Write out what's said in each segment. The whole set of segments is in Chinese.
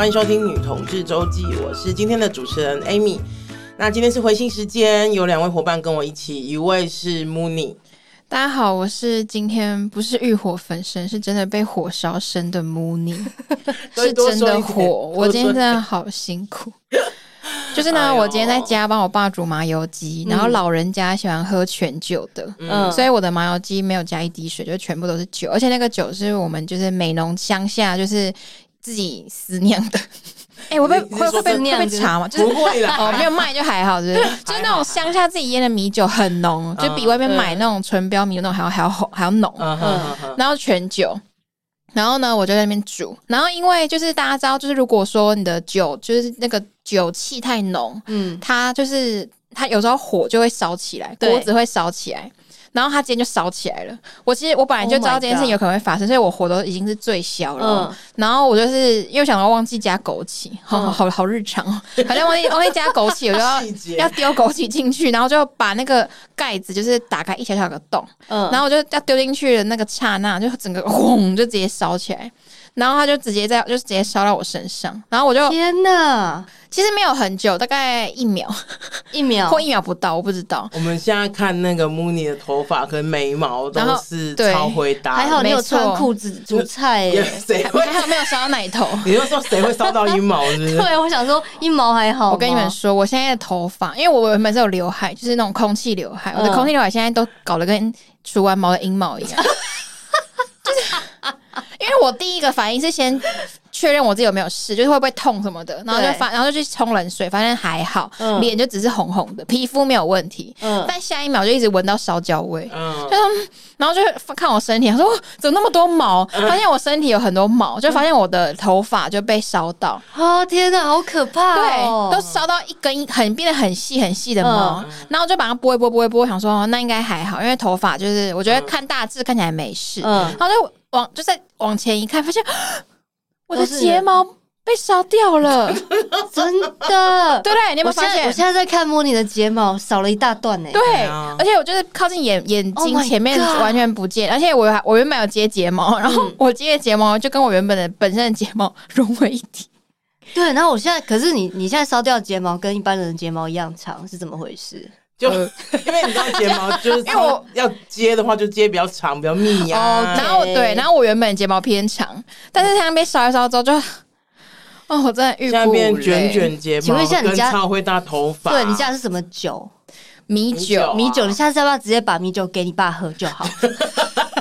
欢迎收听《女同志周记》，我是今天的主持人 Amy。那今天是回信时间，有两位伙伴跟我一起，一位是 Mooney。大家好，我是今天不是欲火焚身，是真的被火烧身的 Mooney，是真的火。我今天真的好辛苦。就是呢，我今天在家帮我爸煮麻油鸡，然后老人家喜欢喝全酒的，嗯，所以我的麻油鸡没有加一滴水，就全部都是酒，而且那个酒是我们就是美浓乡下就是自己私酿的。哎、欸，我被会会被会被查吗？就是不会啦，哦，没有卖就还好，就是 就是那种乡下自己腌的米酒很浓，就比外面买那种纯标米那种还要还要厚还要浓，嗯，然后全酒。然后呢，我就在那边煮。然后因为就是大家知道，就是如果说你的酒就是那个酒气太浓，嗯，它就是它有时候火就会烧起来，锅子会烧起来。然后他今天就烧起来了。我其实我本来就知道这件事情有可能会发生，所以我火都已经是最小了。嗯、然后我就是又想到忘记加枸杞，好好好，好日常哦，好像忘记 忘记加枸杞，我就要要丢枸杞进去，然后就把那个盖子就是打开一小小个洞，嗯，然后我就要丢进去的那个刹那，就整个轰就直接烧起来。然后他就直接在，就直接烧到我身上，然后我就天呐，其实没有很久，大概一秒，一秒？或一秒不到，我不知道。我们现在看那个 Mooney 的头发跟眉毛都是超回答，还好没有穿裤子煮菜，谁会？还好没有烧到奶头？你就说谁会烧到阴毛？是不是？对，我想说阴毛还好。我跟你们说，我现在的头发，因为我原本是有刘海，就是那种空气刘海，我的空气刘海现在都搞得跟除完毛的阴毛一样。因为我第一个反应是先确认我自己有没有事，就是会不会痛什么的，然后就发，然后就去冲冷水，发现还好，脸就只是红红的，皮肤没有问题。嗯，但下一秒就一直闻到烧焦味，嗯，就然后就看我身体，他说怎么那么多毛？发现我身体有很多毛，就发现我的头发就被烧到。哦天哪，好可怕！对，都烧到一根很变得很细很细的毛，然后就把它拨一拨拨一拨，想说那应该还好，因为头发就是我觉得看大致看起来没事，嗯，然后就。往就在往前一看，发现 我的睫毛被烧掉了，真的，对不对？你有没有发现？我现在在看 Mooney 的睫毛少了一大段呢。对，而且我就是靠近眼眼睛前面完全不见，而且我还我原本有接睫毛，然后我接的睫毛就跟我原本的本身的睫毛融为一体。对，然后我现在可是你你现在烧掉的睫毛跟一般人的睫毛一样长，是怎么回事？就 因为你知道睫毛就是 因为我要接的话，就接比较长，比较密呀。哦，然后对，然后我原本睫毛偏长，但是它被烧一烧之后就，哦，我真的欲哭无泪。卷卷睫毛，请问一下你家超会大头发？对，你家是什么酒？米酒，米酒，你下次要不要直接把米酒给你爸喝就好？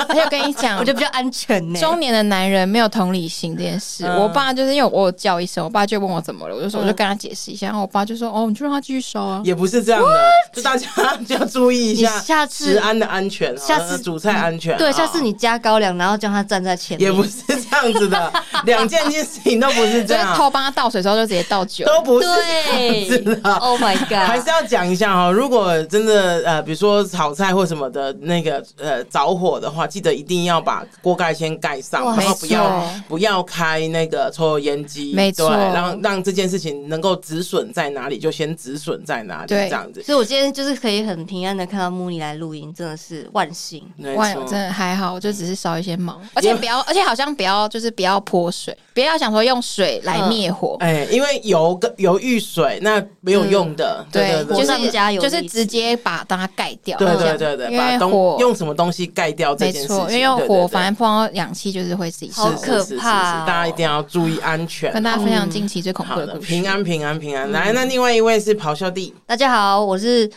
而 且我跟你讲，我觉得比较安全呢。中年的男人没有同理心这件事，我爸就是因为我叫一声，我爸就问我怎么了，我就说我就跟他解释一下，然后我爸就说哦，你就让他继续烧啊。也不是这样的，就大家就要注意一下，下次食安的安全，下次煮菜安全。对，下次你加高粱，然后叫他站在前面。也不是这样子的，两件件事情都不是这样。偷帮他倒水之后就直接倒酒，都不是这样子的。Oh my god！还是要讲一下哈，如果真的呃，比如说炒菜或什么的那个呃着火的话，记得一定要把。锅盖先盖上，然后不要不要开那个抽油烟机，没错，让让这件事情能够止损在哪里就先止损在哪里，这样子。所以我今天就是可以很平安的看到 Mooney 来录音，真的是万幸，万真的还好，我就只是烧一些毛，而且不要，而且好像不要就是不要泼水，不要想说用水来灭火，哎，因为油跟油遇水那没有用的，对，就是加油，就是直接把它盖掉，对对对对，把火用什么东西盖掉这件事情，因为用火。反正碰到氧气就是会自己好可怕，大家一定要注意安全。跟大家分享近期最恐怖的故事，平安平安平安。来，那另外一位是咆哮帝，大家好，我是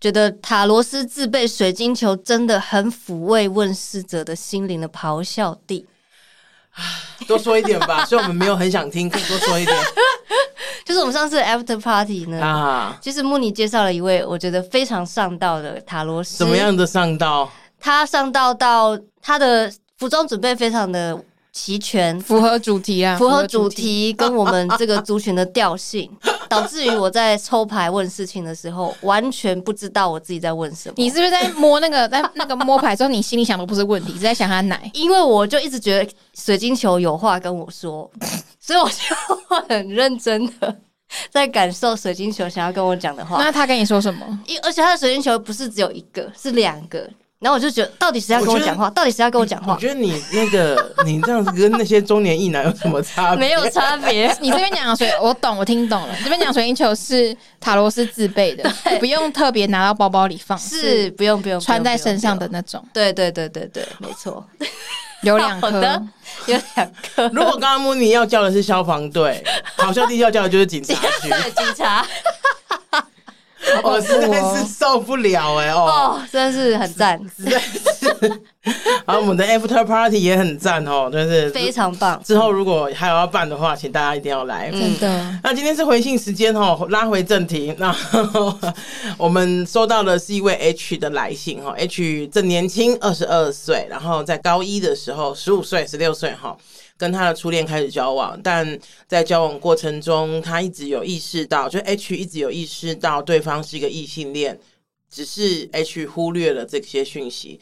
觉得塔罗斯自备水晶球真的很抚慰问世者的心灵的咆哮帝。多说一点吧，所以我们没有很想听，可以多说一点。就是我们上次的 After Party 呢，啊，其实 Mooney 介绍了一位我觉得非常上道的塔罗师，怎么样的上道？他上道到他的服装准备非常的齐全，符合主题啊，符合主题跟我们这个族群的调性，导致于我在抽牌问事情的时候，完全不知道我自己在问什么。你是不是在摸那个在那个摸牌之后，你心里想的不是问题，是在想他奶？因为我就一直觉得水晶球有话跟我说，所以我就很认真的在感受水晶球想要跟我讲的话。那他跟你说什么？因而且他的水晶球不是只有一个，是两个。然后我就觉得，到底谁要跟我讲话？到底谁要跟我讲话？我觉得你那个你这样子跟那些中年异男有什么差别？没有差别。你这边讲的水，我懂，我听懂了。这边讲水晶球是塔罗斯自备的，不用特别拿到包包里放，是不用不用穿在身上的那种。对对对对对，没错，有两颗，有两颗。如果刚刚慕尼要叫的是消防队，好笑弟要叫的就是警察局，警察。我实在是受不了哎、欸、哦，哦，真的是很赞，实在是。然后我们的 After Party 也很赞哦，就是非常棒。之后如果还有要办的话，请大家一定要来，真的。那今天是回信时间哦，拉回正题。那我们收到的是一位 H 的来信哈，H 正年轻，二十二岁，然后在高一的时候，十五岁、十六岁哈。跟他的初恋开始交往，但在交往过程中，他一直有意识到，就 H 一直有意识到对方是一个异性恋，只是 H 忽略了这些讯息，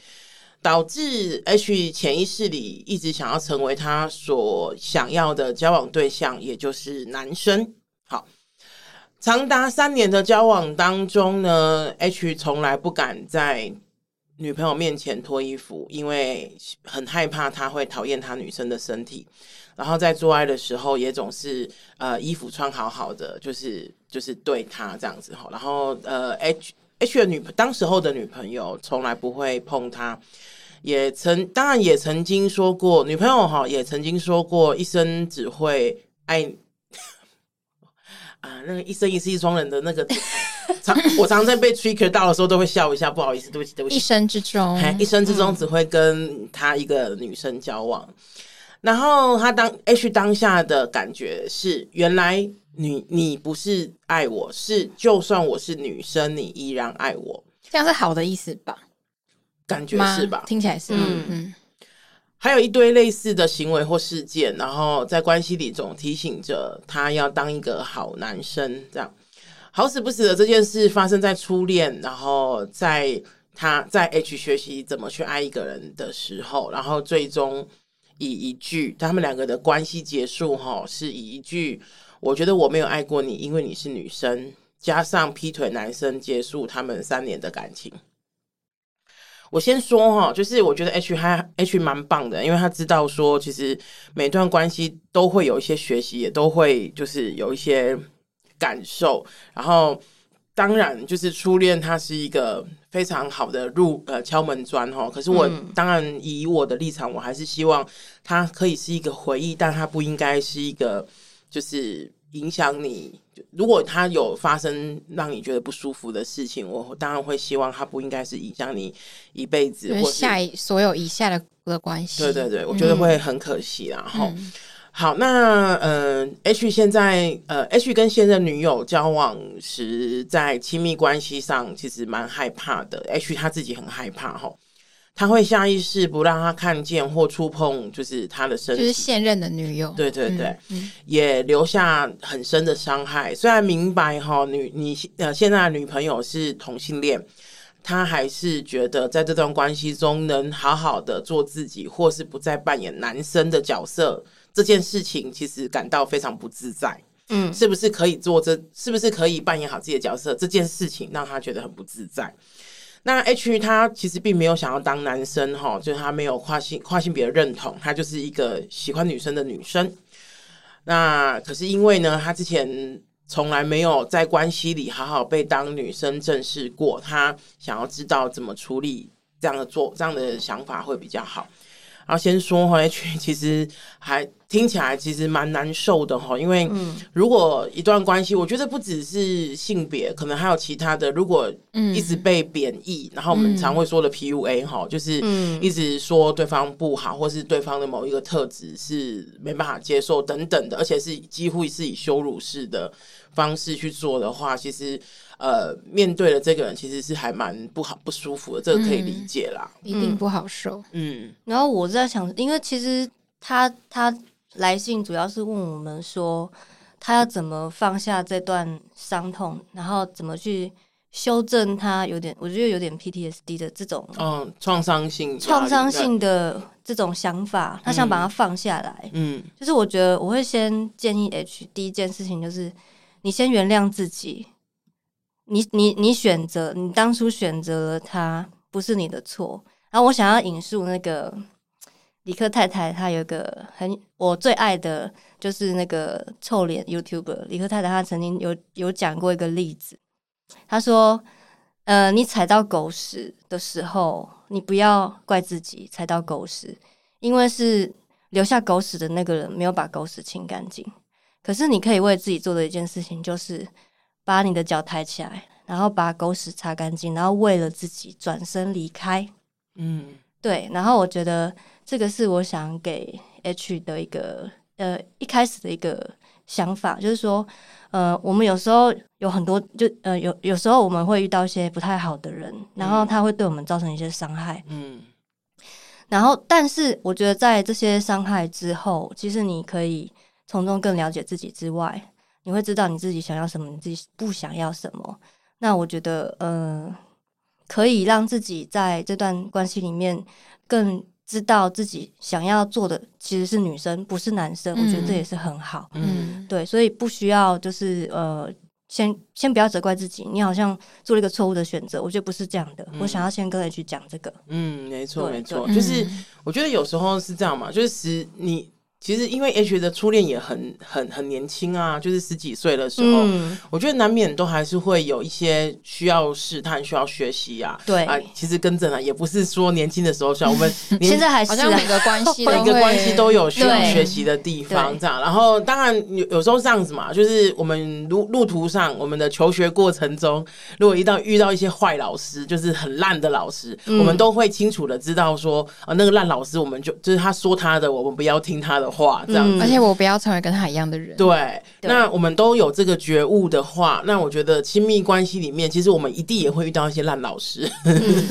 导致 H 潜意识里一直想要成为他所想要的交往对象，也就是男生。好，长达三年的交往当中呢，H 从来不敢在女朋友面前脱衣服，因为很害怕她会讨厌他女生的身体。然后在做爱的时候，也总是呃衣服穿好好的，就是就是对他这样子哈。然后呃 H H 的女当时候的女朋友从来不会碰他，也曾当然也曾经说过，女朋友哈也曾经说过，一生只会爱。啊，那个一生一世一双人的那个，常我常常在被 trigger 到的时候都会笑一下，不好意思，对不起，对不起。一生之中，一生之中只会跟他一个女生交往，嗯、然后他当 H 当下的感觉是，原来你你不是爱我，是就算我是女生，你依然爱我，这样是好的意思吧？感觉是吧？听起来是，嗯嗯。还有一堆类似的行为或事件，然后在关系里总提醒着他要当一个好男生。这样好死不死的这件事发生在初恋，然后在他在 H 学习怎么去爱一个人的时候，然后最终以一句他们两个的关系结束，哈，是以一句“我觉得我没有爱过你，因为你是女生”，加上劈腿男生结束他们三年的感情。我先说哈，就是我觉得 H 还 H 蛮棒的，因为他知道说，其实每段关系都会有一些学习，也都会就是有一些感受。然后当然就是初恋，它是一个非常好的入呃敲门砖哈。可是我、嗯、当然以我的立场，我还是希望它可以是一个回忆，但它不应该是一个就是。影响你，如果他有发生让你觉得不舒服的事情，我当然会希望他不应该是影响你一辈子，或下一所有以下的的关系。对对对，我觉得会很可惜啦。哈、嗯，好，那呃，H 现在呃，H 跟现任女友交往时，在亲密关系上其实蛮害怕的。H 他自己很害怕哈。他会下意识不让他看见或触碰，就是他的身体，就是现任的女友。对对对，嗯嗯、也留下很深的伤害。虽然明白哈，女你呃现在的女朋友是同性恋，他还是觉得在这段关系中能好好的做自己，或是不再扮演男生的角色，这件事情其实感到非常不自在。嗯，是不是可以做这？是不是可以扮演好自己的角色？这件事情让他觉得很不自在。那 H 他其实并没有想要当男生哈，就是他没有跨性跨性别的认同，他就是一个喜欢女生的女生。那可是因为呢，他之前从来没有在关系里好好被当女生正视过，他想要知道怎么处理这样的做这样的想法会比较好。然后先说哈，H 其实还听起来其实蛮难受的哈，因为如果一段关系，我觉得不只是性别，可能还有其他的。如果一直被贬义，然后我们常会说的 PUA 哈，就是一直说对方不好，或是对方的某一个特质是没办法接受等等的，而且是几乎是以羞辱式的方式去做的话，其实。呃，面对了这个人，其实是还蛮不好、不舒服的，这个可以理解啦，嗯、一定不好受。嗯，然后我在想，因为其实他他来信主要是问我们说，他要怎么放下这段伤痛，然后怎么去修正他有点，我觉得有点 PTSD 的这种，嗯，创伤性、创伤性的这种想法，他想把它放下来。嗯，就是我觉得我会先建议 H，第一件事情就是你先原谅自己。你你你选择，你当初选择了他，不是你的错。然后我想要引述那个理科太太，她有个很我最爱的，就是那个臭脸 YouTuber 理科太太，她曾经有有讲过一个例子，她说：“呃，你踩到狗屎的时候，你不要怪自己踩到狗屎，因为是留下狗屎的那个人没有把狗屎清干净。可是你可以为自己做的一件事情，就是把你的脚抬起来，然后把狗屎擦干净，然后为了自己转身离开。”嗯，对。然后我觉得这个是我想给 H 的一个呃一开始的一个想法，就是说，呃，我们有时候有很多，就呃有有时候我们会遇到一些不太好的人，然后他会对我们造成一些伤害。嗯。然后，但是我觉得在这些伤害之后，其实你可以从中更了解自己之外，你会知道你自己想要什么，你自己不想要什么。那我觉得，呃。可以让自己在这段关系里面更知道自己想要做的其实是女生，不是男生。嗯、我觉得这也是很好。嗯，对，所以不需要就是呃，先先不要责怪自己，你好像做了一个错误的选择。我觉得不是这样的。嗯、我想要先跟 H 讲这个。嗯，没错，没错，就是我觉得有时候是这样嘛，就是你。其实，因为 H 的初恋也很很很年轻啊，就是十几岁的时候，嗯、我觉得难免都还是会有一些需要试探、需要学习呀、啊。对啊，其实跟着呢，也不是说年轻的时候像我们 现在还是、啊、好像每个关系 每个关系都有需要学习的地方，这样。然后，当然有有时候这样子嘛，就是我们路路途上，我们的求学过程中，如果一旦遇到一些坏老师，就是很烂的老师，嗯、我们都会清楚的知道说，啊，那个烂老师，我们就就是他说他的，我们不要听他的。话这样子，而且我不要成为跟他一样的人。对，那我们都有这个觉悟的话，那我觉得亲密关系里面，其实我们一定也会遇到一些烂老师。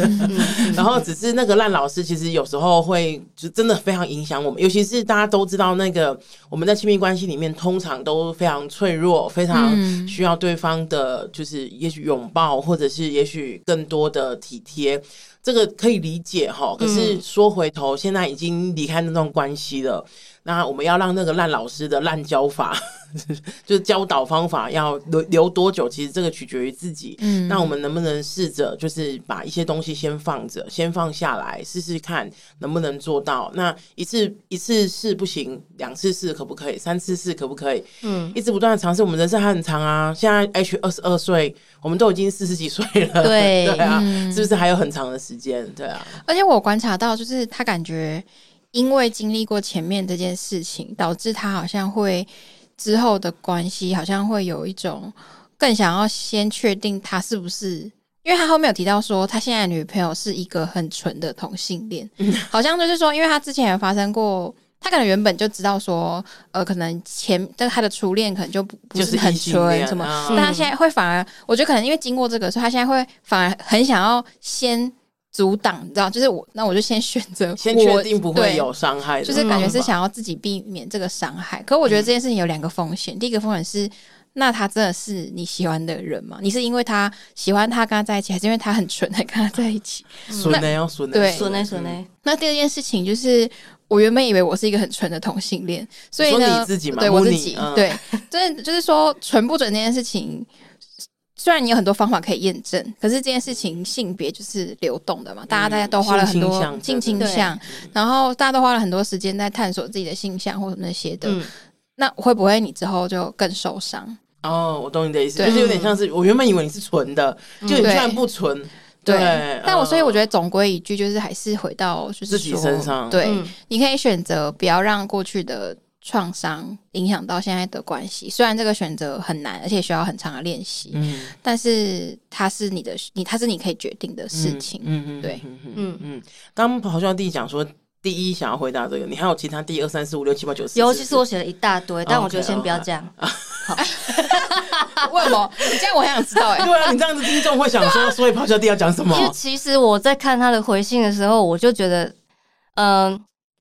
然后，只是那个烂老师，其实有时候会就真的非常影响我们。尤其是大家都知道，那个我们在亲密关系里面，通常都非常脆弱，非常需要对方的，就是也许拥抱，或者是也许更多的体贴。这个可以理解哈，可是说回头，现在已经离开那段关系了。那我们要让那个烂老师的烂教法，就是教导方法要留留多久？其实这个取决于自己。嗯，那我们能不能试着就是把一些东西先放着，先放下来试试看能不能做到？那一次一次试不行，两次试可不可以？三次试可不可以？嗯，一直不断的尝试。我们人生还很长啊，现在 H 二十二岁，我们都已经四十几岁了。对 对啊，嗯，是不是还有很长的时间？对啊。而且我观察到，就是他感觉。因为经历过前面这件事情，导致他好像会之后的关系好像会有一种更想要先确定他是不是，因为他后面有提到说他现在的女朋友是一个很纯的同性恋，好像就是说，因为他之前有发生过，他可能原本就知道说，呃，可能前但他的初恋可能就不不是很纯什么，但他现在会反而，我觉得可能因为经过这个，所以他现在会反而很想要先。阻挡，你知道，就是我，那我就先选择，先确定不会有伤害，就是感觉是想要自己避免这个伤害。嗯、可我觉得这件事情有两个风险，嗯、第一个风险是，那他真的是你喜欢的人吗？你是因为他喜欢他跟他在一起，还是因为他很纯才跟他在一起？纯的要纯呢，对，纯呢纯呢。那第二件事情就是，我原本以为我是一个很纯的同性恋，所以呢，你自己嘛，对我自己，嗯、对，真的就是说纯不准这件事情。虽然你有很多方法可以验证，可是这件事情性别就是流动的嘛，大家大家都花了很多性倾向，然后大家都花了很多时间在探索自己的性向或者那些的，嗯、那会不会你之后就更受伤？哦，我懂你的意思，就是有点像是我原本以为你是纯的，嗯、就你居然不纯，对。对但我所以我觉得总归一句就是还是回到就是自己身上，对，嗯、你可以选择不要让过去的。创伤影响到现在的关系，虽然这个选择很难，而且需要很长的练习，嗯，但是它是你的，你它是你可以决定的事情，嗯嗯，对，嗯嗯。刚咆哮帝讲说，第一想要回答这个，你还有其他第二三四五六七八九十？尤，其是我写了一大堆，但我觉得先不要这样。好，为什么？你这样我很想知道哎。对啊，你这样子听众会想说，所以咆哮帝要讲什么？因为其实我在看他的回信的时候，我就觉得，嗯。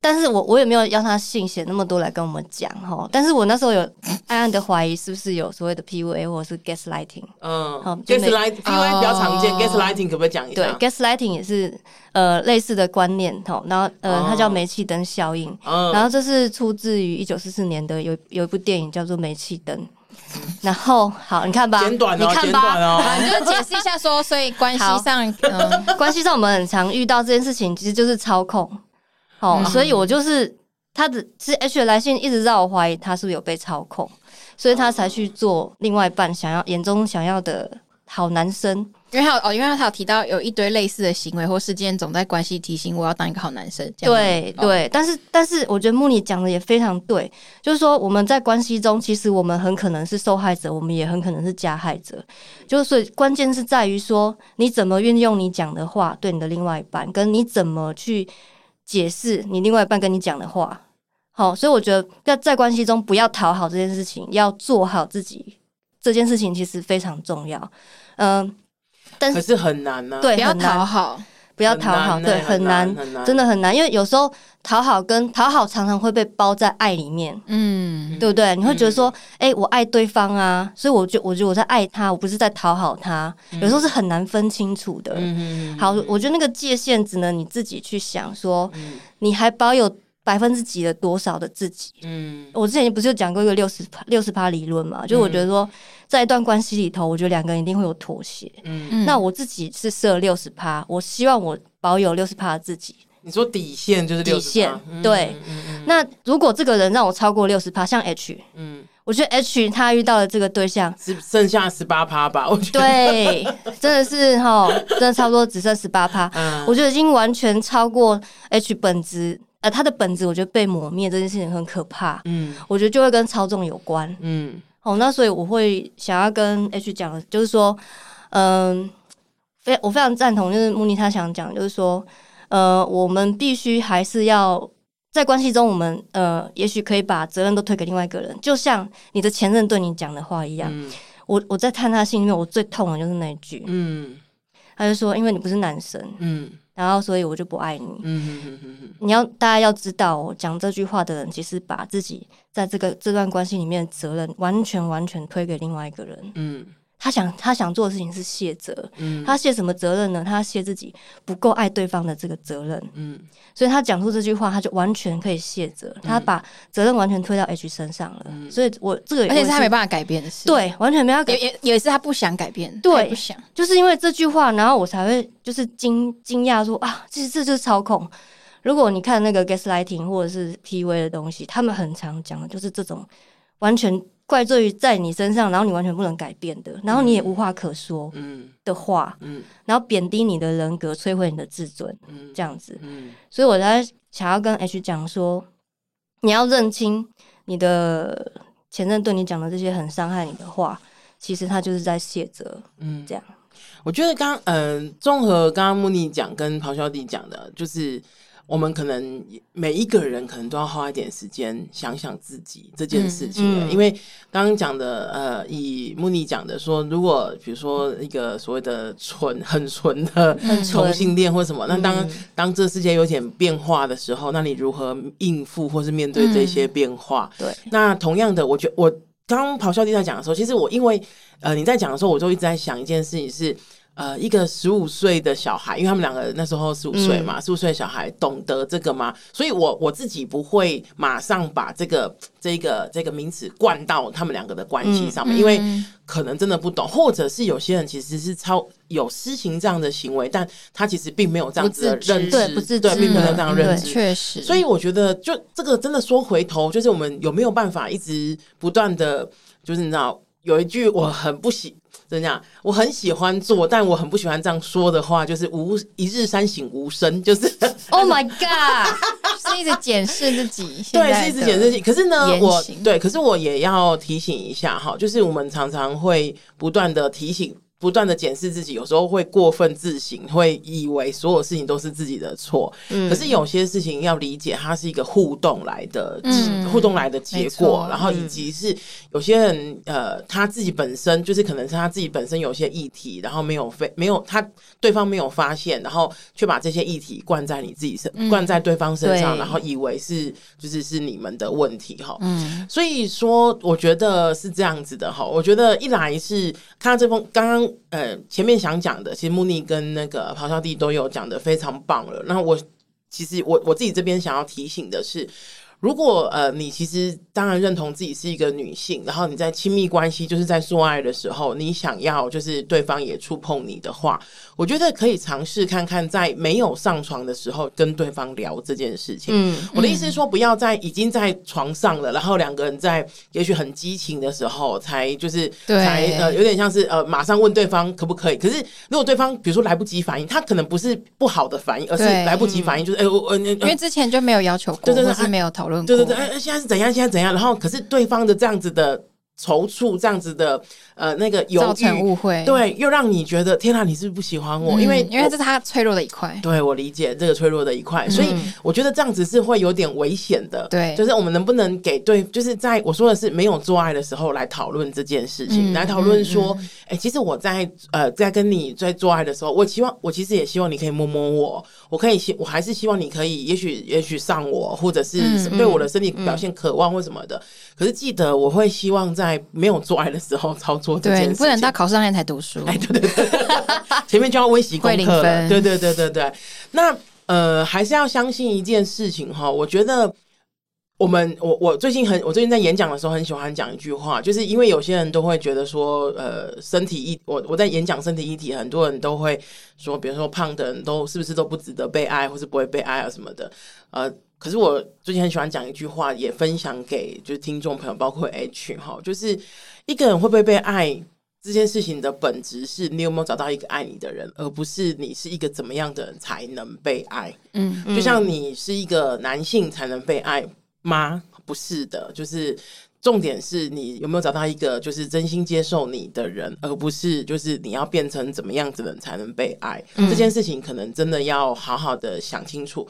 但是我我也没有要他信写那么多来跟我们讲哈，但是我那时候有 暗暗的怀疑是不是有所谓的 PUA 或者是 gaslighting，嗯，好，gaslighting PUA 比较常见，gaslighting 可不可以讲一下？对，gaslighting 也是呃类似的观念哈，然后呃它叫煤气灯效应，然后这是出自于一九四四年的有有一部电影叫做煤气灯，然后好，你看吧，简短哦，你看吧，简短哦，你就解释一下说，所以关系上，嗯，关系上我们很常遇到这件事情，其实就是操控。哦，所以我就是他的，是 H 的来信一直让我怀疑他是不是有被操控，所以他才去做另外一半想要眼中想要的好男生。因为他有哦，因为他有提到有一堆类似的行为或事件，总在关系提醒我要当一个好男生。对对，但是但是我觉得穆尼讲的也非常对，就是说我们在关系中，其实我们很可能是受害者，我们也很可能是加害者。就是所以关键是在于说你怎么运用你讲的话对你的另外一半，跟你怎么去解释你另外一半跟你讲的话。好，所以我觉得要在关系中不要讨好这件事情，要做好自己这件事情其实非常重要。嗯。但是，可是很难呢、啊，对，不要讨好，不要讨好，对，很难，真的很难，因为有时候讨好跟讨好常常会被包在爱里面，嗯，对不对？你会觉得说，哎、我爱对方啊，所以我就我觉得我在爱他，我不是在讨好他，嗯、有时候是很难分清楚的。嗯、好，我觉得那个界限只能你自己去想，说，嗯、你还保有百分之几的多少的自己？嗯，我之前不是有讲过一个六十六十趴理论嘛？就我觉得说。在一段关系里头，我觉得两个人一定会有妥协。嗯，那我自己是设六十趴，我希望我保有六十趴的自己。你说底线就是底线，对。嗯嗯、那如果这个人让我超过六十趴，像 H，嗯，我觉得 H 他遇到的这个对象只剩下十八趴吧？我觉得对，真的是哈，真的差不多只剩十八趴。嗯，我觉得已经完全超过 H 本质，呃，他的本质我觉得被抹灭这件事情很可怕。嗯，我觉得就会跟操纵有关。嗯。哦，那所以我会想要跟 H 讲的，就是说，嗯，非我非常赞同，就是慕妮他想讲，就是说，呃，我们必须还是要在关系中，我们呃，也许可以把责任都推给另外一个人，就像你的前任对你讲的话一样。嗯、我我在看他心里面，我最痛的就是那一句，嗯，他就说，因为你不是男生，嗯。然后，所以我就不爱你。你要大家要知道，讲这句话的人，其实把自己在这个这段关系里面的责任，完全完全推给另外一个人。嗯。他想他想做的事情是卸责，嗯，他卸什么责任呢？他卸自己不够爱对方的这个责任，嗯，所以他讲出这句话，他就完全可以卸责，嗯、他把责任完全推到 H 身上了，嗯、所以我这个而且是他没办法改变的事，对，完全没办法改，也也是他不想改变，对，不想，就是因为这句话，然后我才会就是惊惊讶说啊，其实这就是操控。如果你看那个 gaslighting 或者是 PUA 的东西，他们很常讲的就是这种完全。怪罪于在你身上，然后你完全不能改变的，然后你也无话可说的话，嗯嗯、然后贬低你的人格，摧毁你的自尊，嗯、这样子。嗯、所以我在想要跟 H 讲说，你要认清你的前任对你讲的这些很伤害你的话，其实他就是在卸责。嗯，这样。我觉得刚嗯，综合刚刚慕妮讲跟咆哮帝讲的，就是。我们可能每一个人可能都要花一点时间想想自己这件事情，嗯嗯、因为刚刚讲的，呃，以慕妮讲的说，如果比如说一个所谓的纯很纯的同性恋或什么，嗯、那当、嗯、当这世界有点变化的时候，那你如何应付或是面对这些变化？嗯、对，那同样的，我觉得我刚咆哮帝在讲的时候，其实我因为呃你在讲的时候，我就一直在想一件事情是。呃，一个十五岁的小孩，因为他们两个那时候十五岁嘛，十五岁小孩懂得这个吗？所以我我自己不会马上把这个这个这个名词灌到他们两个的关系上面，嗯、因为可能真的不懂，或者是有些人其实是超有施行这样的行为，但他其实并没有这样子的认知，对，不自知，对，并没有这样认知，确实。所以我觉得，就这个真的说回头，就是我们有没有办法一直不断的，就是你知道，有一句我很不喜。怎样，我很喜欢做，但我很不喜欢这样说的话，就是无一日三省吾身，就是 Oh my God，是一直检视自己，对，是一直检视自己。可是呢，我对，可是我也要提醒一下哈，就是我们常常会不断的提醒。不断的检视自己，有时候会过分自省，会以为所有事情都是自己的错。嗯，可是有些事情要理解，它是一个互动来的，嗯、互动来的结果。然后以及是有些人，呃，他自己本身就是可能是他自己本身有些议题，然后没有非没有他对方没有发现，然后却把这些议题灌在你自己身，嗯、灌在对方身上，然后以为是就是是你们的问题哈。嗯，所以说我觉得是这样子的哈。我觉得一来是看到这封刚刚。呃，前面想讲的，其实慕尼跟那个咆哮帝都有讲的非常棒了。那我其实我我自己这边想要提醒的是，如果呃，你其实当然认同自己是一个女性，然后你在亲密关系就是在做爱的时候，你想要就是对方也触碰你的话，我觉得可以尝试看看，在没有上床的时候跟对方聊这件事情。嗯，我的意思是说，不要在已经在床上了，然后两个人在也许很激情的时候才就是对才呃有点像是呃马上问对方可不可以。可是如果对方比如说来不及反应，他可能不是不好的反应，而是来不及反应，就是哎我我因为之前就没有要求过，或是没有讨论过，对对对，哎现在是怎样？现在怎样？然后可是对方的这样子的。踌躇这样子的，呃，那个犹豫，造成误会，对，又让你觉得天哪，你是不是不喜欢我？嗯、因为因为这是他脆弱的一块，对，我理解这个脆弱的一块，嗯、所以我觉得这样子是会有点危险的。对，就是我们能不能给对，就是在我说的是没有做爱的时候来讨论这件事情，嗯、来讨论说，哎、其实我在呃在跟你在做爱的时候，我希望我其实也希望你可以摸摸我，我可以希我还是希望你可以，也许也许上我，或者是对我的身体表现渴望或什么的。可是记得我会希望在没有做爱的时候操作这件事情，对，你不能到考试那天才读书。哎，对对对，前面就要温习功课。对对对对对。那呃，还是要相信一件事情哈。我觉得我们我我最近很，我最近在演讲的时候很喜欢讲一句话，就是因为有些人都会觉得说，呃，身体一，我我在演讲身体一体，很多人都会说，比如说胖的人都是不是都不值得被爱，或是不会被爱啊什么的，呃。可是我最近很喜欢讲一句话，也分享给就是听众朋友，包括 H 哈，就是一个人会不会被爱这件事情的本质是你有没有找到一个爱你的人，而不是你是一个怎么样的人才能被爱。嗯，就像你是一个男性才能被爱吗？不是的，就是重点是你有没有找到一个就是真心接受你的人，而不是就是你要变成怎么样子的人才能被爱。嗯，这件事情可能真的要好好的想清楚。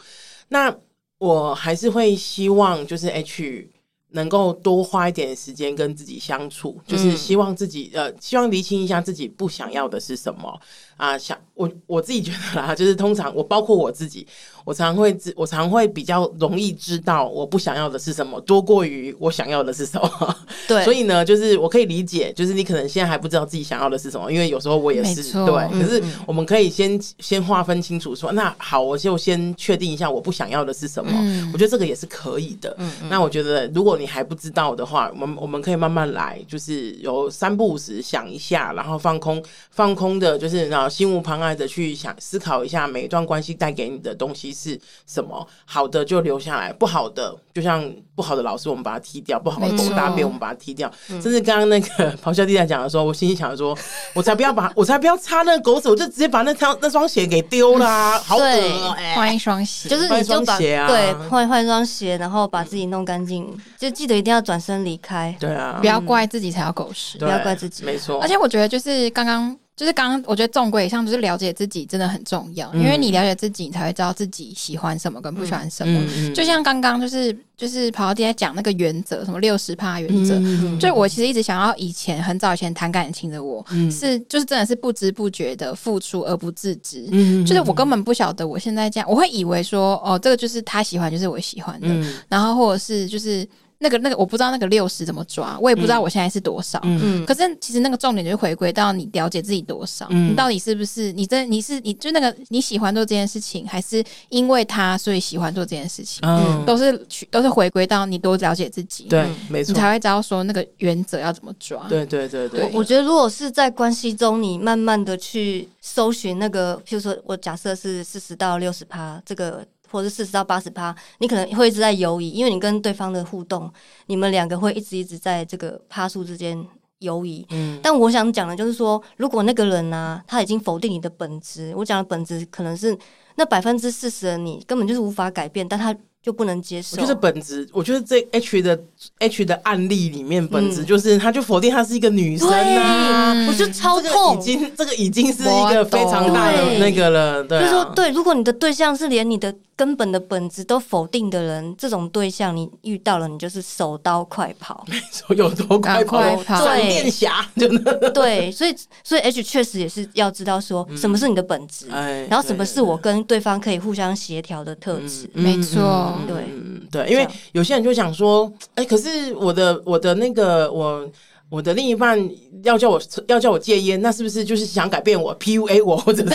那。我还是会希望，就是 H 能够多花一点时间跟自己相处，就是希望自己呃，希望厘清一下自己不想要的是什么啊。想我我自己觉得啦，就是通常我包括我自己。我常会知，我常会比较容易知道我不想要的是什么，多过于我想要的是什么。对，所以呢，就是我可以理解，就是你可能现在还不知道自己想要的是什么，因为有时候我也是对。可是我们可以先先划分清楚说，说那好，我就先确定一下我不想要的是什么。嗯、我觉得这个也是可以的。嗯嗯，那我觉得，如果你还不知道的话，我们我们可以慢慢来，就是有三不五时想一下，然后放空放空的，就是然后心无旁碍的去想思考一下每一段关系带给你的东西。是什么？好的就留下来，不好的就像不好的老师，我们把它踢掉；不好的狗大便，我们把它踢掉。甚至刚刚那个 咆哮帝在讲的时候，我心里想说，我才不要把，我才不要擦那个狗屎，我就直接把那双那双鞋给丢了。好，对，换一双鞋，就是你就把对换换一双鞋，然后把自己弄干净，就记得一定要转身离开。对啊，不要怪自己才要狗屎，不要怪自己，没错。而且我觉得就是刚刚。就是刚刚，我觉得纵归以上，就是了解自己真的很重要，嗯、因为你了解自己，你才会知道自己喜欢什么跟不喜欢什么。嗯嗯、就像刚刚就是就是跑到底在讲那个原则，什么六十趴原则。嗯、就我其实一直想要以前很早以前谈感情的我，嗯、是就是真的是不知不觉的付出而不自知。嗯、就是我根本不晓得我现在这样，我会以为说哦，这个就是他喜欢，就是我喜欢的，嗯、然后或者是就是。那个那个我不知道那个六十怎么抓，我也不知道我现在是多少。嗯，可是其实那个重点就是回归到你了解自己多少，嗯、你到底是不是你真你是你就那个你喜欢做这件事情，还是因为他所以喜欢做这件事情？嗯，都是去都是回归到你多了解自己。对，没错，你才会知道说那个原则要怎么抓。对对对对，我我觉得如果是在关系中，你慢慢的去搜寻那个，譬如说我假设是四十到六十趴这个。或者四十到八十趴，你可能会一直在犹疑，因为你跟对方的互动，你们两个会一直一直在这个趴数之间犹疑。嗯，但我想讲的就是说，如果那个人呢、啊，他已经否定你的本质，我讲的本质可能是那百分之四十的你根本就是无法改变，但他。就不能接受。就是本质，我觉得这 H 的 H 的案例里面，本质就是他就否定她是一个女生啊，我就超痛。已经这个已经是一个非常大的那个了。对，就是说，对，如果你的对象是连你的根本的本质都否定的人，这种对象你遇到了，你就是手刀快跑。没错，有多快跑？闪电侠，真的。对，所以所以 H 确实也是要知道说什么是你的本质，然后什么是我跟对方可以互相协调的特质。没错。对，嗯，对，因为有些人就想说，哎，可是我的我的那个我我的另一半要叫我要叫我戒烟，那是不是就是想改变我 PUA 我，或者是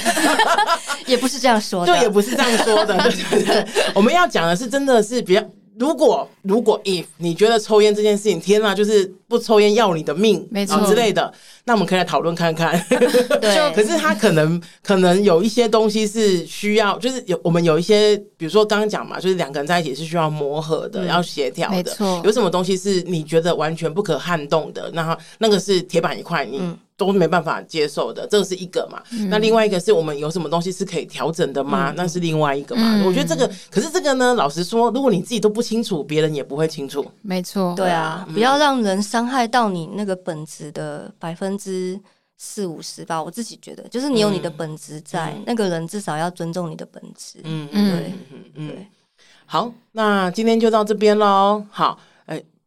也不是这样说的，对，也不是这样说的，对对对。我们要讲的是，真的是比较如果如果 if 你觉得抽烟这件事情，天哪，就是不抽烟要你的命，没错之类的，那我们可以来讨论看看。对，可是他可能可能有一些东西是需要，就是有我们有一些，比如说刚刚讲嘛，就是两个人在一起是需要磨合的，嗯、要协调的。没错，有什么东西是你觉得完全不可撼动的？那那个是铁板一块，你。嗯都没办法接受的，这个是一个嘛？嗯、那另外一个是我们有什么东西是可以调整的吗？嗯、那是另外一个嘛？嗯、我觉得这个，可是这个呢，老实说，如果你自己都不清楚，别人也不会清楚。没错，对啊，嗯、不要让人伤害到你那个本质的百分之四五十吧。我自己觉得，就是你有你的本质在，嗯、那个人至少要尊重你的本质。嗯嗯，对，嗯对。好，那今天就到这边喽。好。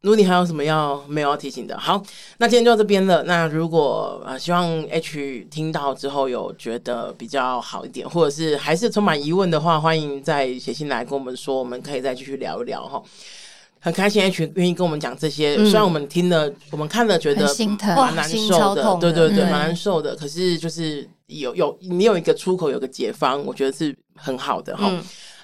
如果你还有什么要没有要提醒的，好，那今天就到这边了。那如果呃希望 H 听到之后有觉得比较好一点，或者是还是充满疑问的话，欢迎再写信来跟我们说，我们可以再继续聊一聊哈。很开心 H 愿意跟我们讲这些，嗯、虽然我们听了，我们看了觉得心疼，蛮难受的，的。对对对，蛮难受的。可是就是有有你有一个出口，有个解方，我觉得是很好的哈。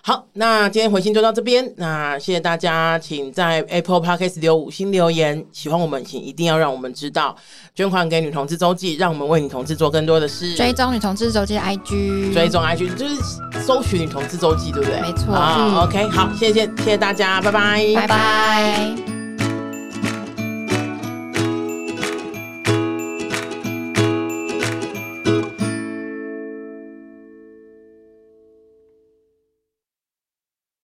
好，那今天回信就到这边。那谢谢大家，请在 Apple Podcast 留五星留言。喜欢我们，请一定要让我们知道。捐款给女同志周记，让我们为女同志做更多的事。追踪女同志周记 IG，追踪 IG 就是搜寻女同志周记，对不对？没错。好，OK，好，谢谢谢谢大家，拜拜，拜拜。